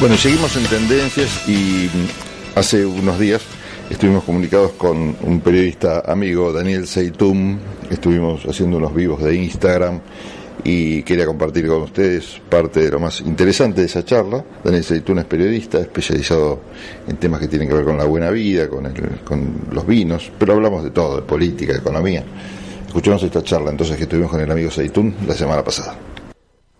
Bueno, seguimos en tendencias y hace unos días estuvimos comunicados con un periodista amigo, Daniel Seitum, estuvimos haciendo unos vivos de Instagram y quería compartir con ustedes parte de lo más interesante de esa charla. Daniel Seitún es periodista, especializado en temas que tienen que ver con la buena vida, con, con los vinos, pero hablamos de todo, de política, de economía. Escuchamos esta charla entonces que tuvimos con el amigo Seitún la semana pasada.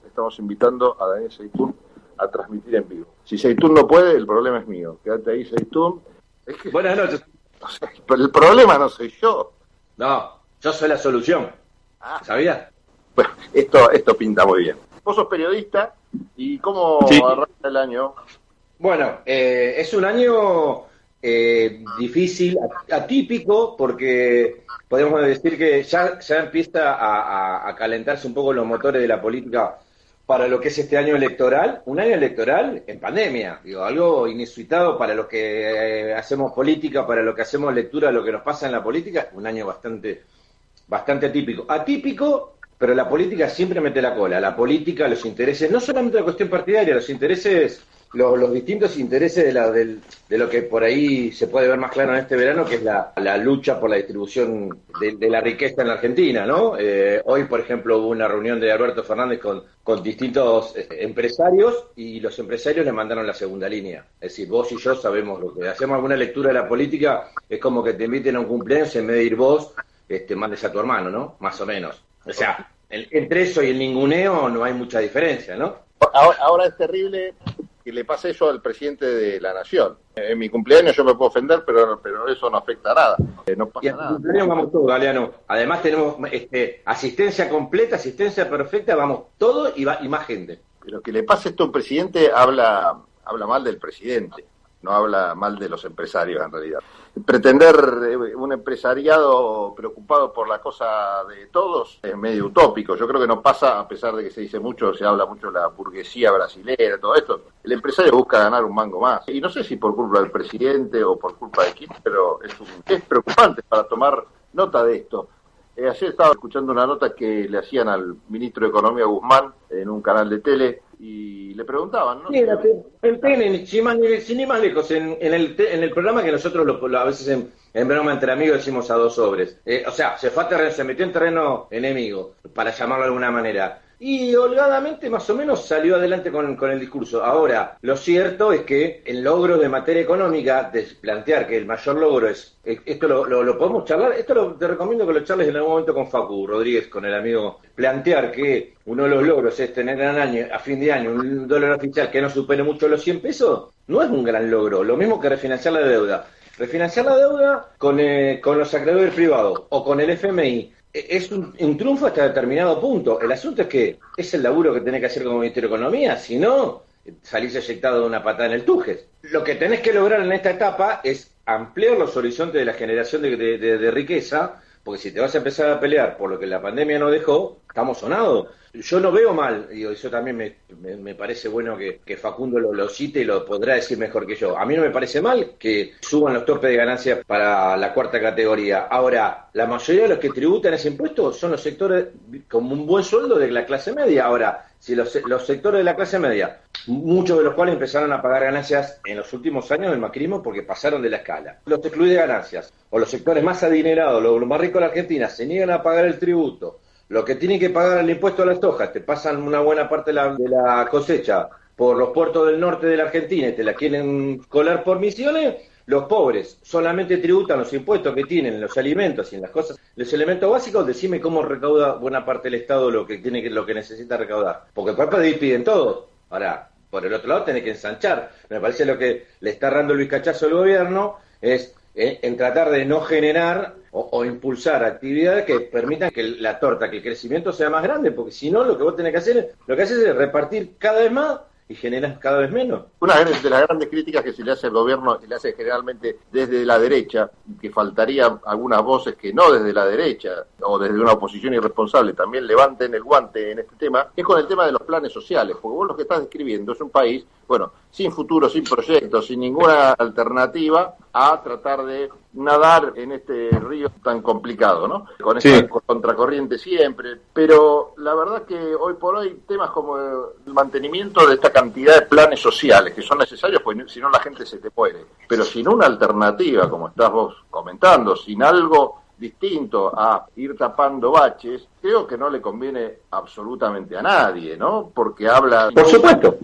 Estamos invitando a Daniel Seitún a transmitir en vivo. Si Seitún no puede, el problema es mío. Quédate ahí, Seitún. Buenas noches. pero el problema no soy yo. No, yo soy la solución. Ah. ¿Sabías? Bueno, esto, esto pinta muy bien. Vos sos periodista y ¿cómo arranca el año? Bueno, eh, es un año eh, difícil, atípico, porque podemos decir que ya, ya empieza a, a, calentarse un poco los motores de la política para lo que es este año electoral, un año electoral en pandemia, digo, algo inusuitado para los que eh, hacemos política, para los que hacemos lectura de lo que nos pasa en la política, un año bastante, bastante atípico. Atípico, pero la política siempre mete la cola, la política, los intereses, no solamente la cuestión partidaria, los intereses los, distintos intereses de, la, de, lo que por ahí se puede ver más claro en este verano, que es la, lucha por la distribución de, la riqueza en la Argentina, ¿no? Eh, hoy, por ejemplo, hubo una reunión de Alberto Fernández con, distintos eh, empresarios y los empresarios le mandaron la segunda línea. Es decir, vos y yo sabemos lo que hacemos alguna lectura de la política, es como que te inviten a un cumpleaños en vez de ir vos, este, mandes a tu hermano, ¿no? Más o menos. O sea, entre eso y el ninguneo no hay mucha diferencia, ¿no? ahora es terrible que le pase eso al presidente de la nación. En mi cumpleaños yo me puedo ofender, pero, pero eso no afecta a nada. Eh, no pasa y nada. cumpleaños vamos todos, Galeano. Además tenemos este, asistencia completa, asistencia perfecta, vamos todos y, va, y más gente. Pero que le pase esto a un presidente habla, habla mal del presidente no habla mal de los empresarios en realidad. Pretender eh, un empresariado preocupado por la cosa de todos es medio utópico. Yo creo que no pasa, a pesar de que se dice mucho, se habla mucho de la burguesía brasilera, todo esto. El empresario busca ganar un mango más. Y no sé si por culpa del presidente o por culpa de quién, pero es, es preocupante para tomar nota de esto. Eh, ayer estaba escuchando una nota que le hacían al ministro de Economía Guzmán en un canal de tele y le preguntaban, ¿no? Mira, en PN, sin, más, sin más lejos, en, en, el, en el programa que nosotros lo, a veces en, en broma entre amigos decimos a dos sobres. Eh, o sea, se, fue a se metió en terreno enemigo, para llamarlo de alguna manera y holgadamente más o menos salió adelante con, con, el discurso. Ahora, lo cierto es que el logro de materia económica, de plantear que el mayor logro es, esto lo, lo, podemos charlar, esto lo, te recomiendo que lo charles en algún momento con Facu Rodríguez, con el amigo, plantear que uno de los logros es tener en año, a fin de año un dólar oficial que no supere mucho los 100 pesos, no es un gran logro, lo mismo que refinanciar la deuda. Refinanciar la deuda con, eh, con los acreedores privados o con el FMI es un, triunfo hasta determinado punto. El asunto es que es el laburo que tenés que hacer como Ministerio de Economía, si no, salís eyectado de una patada en el tujes. Lo que tenés que lograr en esta etapa es ampliar los horizontes de la generación de riqueza porque si te vas a empezar a pelear por lo que la pandemia no dejó, estamos sonados. Yo no veo mal, y eso también me, parece bueno que, Facundo lo, lo, cite y lo podrá decir mejor que yo. A mí no me parece mal que suban los topes de ganancias para la cuarta categoría. Ahora, la mayoría de los que tributan ese impuesto son los sectores con un buen sueldo de la clase media. Ahora, si los, los, sectores de la clase media, muchos de los cuales empezaron a pagar ganancias en los últimos años del macrismo porque pasaron de la escala, los excluye de ganancias, o los sectores más adinerados, los, más ricos de la Argentina, se niegan a pagar el tributo, lo que tienen que pagar el impuesto a las hojas, te pasan una buena parte de la, de la cosecha por los puertos del norte de la Argentina y te la quieren colar por misiones, los pobres solamente tributan los impuestos que tienen en los alimentos y en las cosas, los elementos básicos, decime cómo recauda buena parte del Estado lo que tiene lo que necesita recaudar. Porque para pedir piden todo. Ahora, por el otro lado tenés que ensanchar. Me parece lo que le está dando Luis Cachazo al gobierno es eh, en tratar de no generar o, o, impulsar actividades que permitan que la torta, que el crecimiento sea más grande, porque si no, lo que vos tenés que hacer, lo que haces es repartir cada vez más y generas cada vez menos. Una de las grandes críticas que se le hace al gobierno, se le hace generalmente desde la derecha, que faltaría algunas voces que no desde la derecha o desde una oposición irresponsable también levanten el guante en este tema, es con el tema de los planes sociales, porque vos lo que estás describiendo es un país, bueno, sin futuro, sin proyectos, sin ninguna alternativa a tratar de nadar en este río tan complicado, ¿no? Con esta contracorriente siempre. Pero la verdad que hoy por hoy temas como el mantenimiento de esta cantidad de planes sociales que son necesarios, pues si no la gente se te muere. Pero sin una alternativa, como estás vos comentando, sin algo distinto a ir tapando baches, creo que no le conviene absolutamente a nadie, ¿no? Porque habla... Por supuesto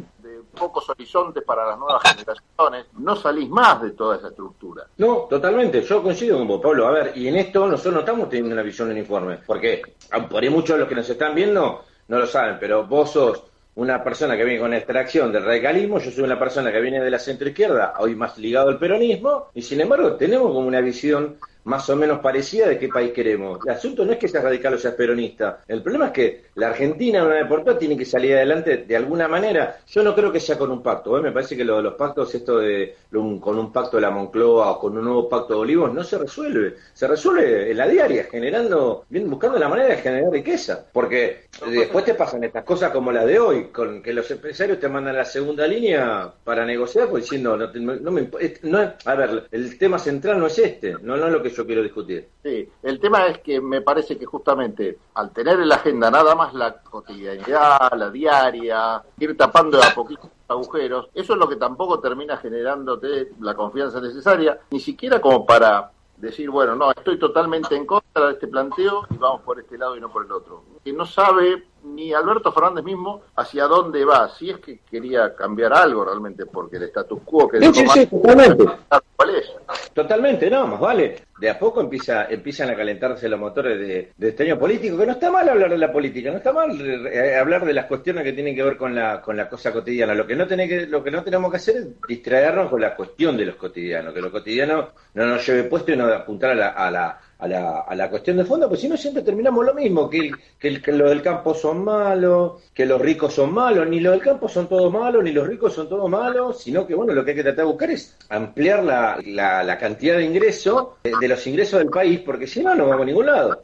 pocos horizontes para las nuevas generaciones, no salís más de toda esa estructura. No, totalmente, yo coincido con vos, Pablo. A ver, y en esto nosotros no estamos teniendo una visión uniforme, porque por ahí muchos de los que nos están viendo no lo saben, pero vos sos una persona que viene con extracción del radicalismo, yo soy una persona que viene de la centroizquierda, hoy más ligado al peronismo, y sin embargo tenemos como una visión más o menos parecida de qué país queremos. El asunto no es que sea radical o sea peronista. El problema es que la Argentina, una vez por todas, tiene que salir adelante de alguna manera. Yo no creo que sea con un pacto. ¿eh? Me parece que lo de los pactos, esto de con un pacto de la Moncloa o con un nuevo pacto de Olivos, no se resuelve. Se resuelve en la diaria, generando, bien, buscando la manera de generar riqueza. Porque después te pasan estas cosas como la de hoy, con que los empresarios te mandan la segunda línea para negociar, pues diciendo, no, no me, no, a ver, el tema central no es este, no, no es lo que yo quiero discutir. Sí, el tema es que me parece que justamente al tener en la agenda nada más la cotidianidad, la diaria, ir tapando a poquitos agujeros, eso es lo que tampoco termina generándote la confianza necesaria, ni siquiera como para decir, bueno, no, estoy totalmente en contra de este planteo y vamos por este lado y no por el otro. Que no sabe ni Alberto Fernández mismo hacia dónde va, si es que quería cambiar algo realmente, porque el status quo que... Sí, sí, totalmente. ¿Cuál es? Totalmente, no, más vale. De a poco empieza, empiezan a calentarse los motores de, este año político, que no está mal hablar de la política, no está mal eh, hablar de las cuestiones que tienen que ver con la, con la cosa cotidiana. Lo que, no tiene que, lo que no tenemos que hacer es distraernos con la cuestión de los cotidianos, que lo cotidiano no nos lleve puesto y no apuntar a la, a la a la, a la cuestión de fondo, pues si no siempre terminamos lo mismo, que, el, que, los del campo son malos, que los ricos son malos, ni los del campo son todos malos, ni los ricos son todos malos, sino que bueno, lo que hay que tratar de buscar es ampliar la, la, cantidad de ingresos, de, los ingresos del país, porque si no, no vamos a ningún lado.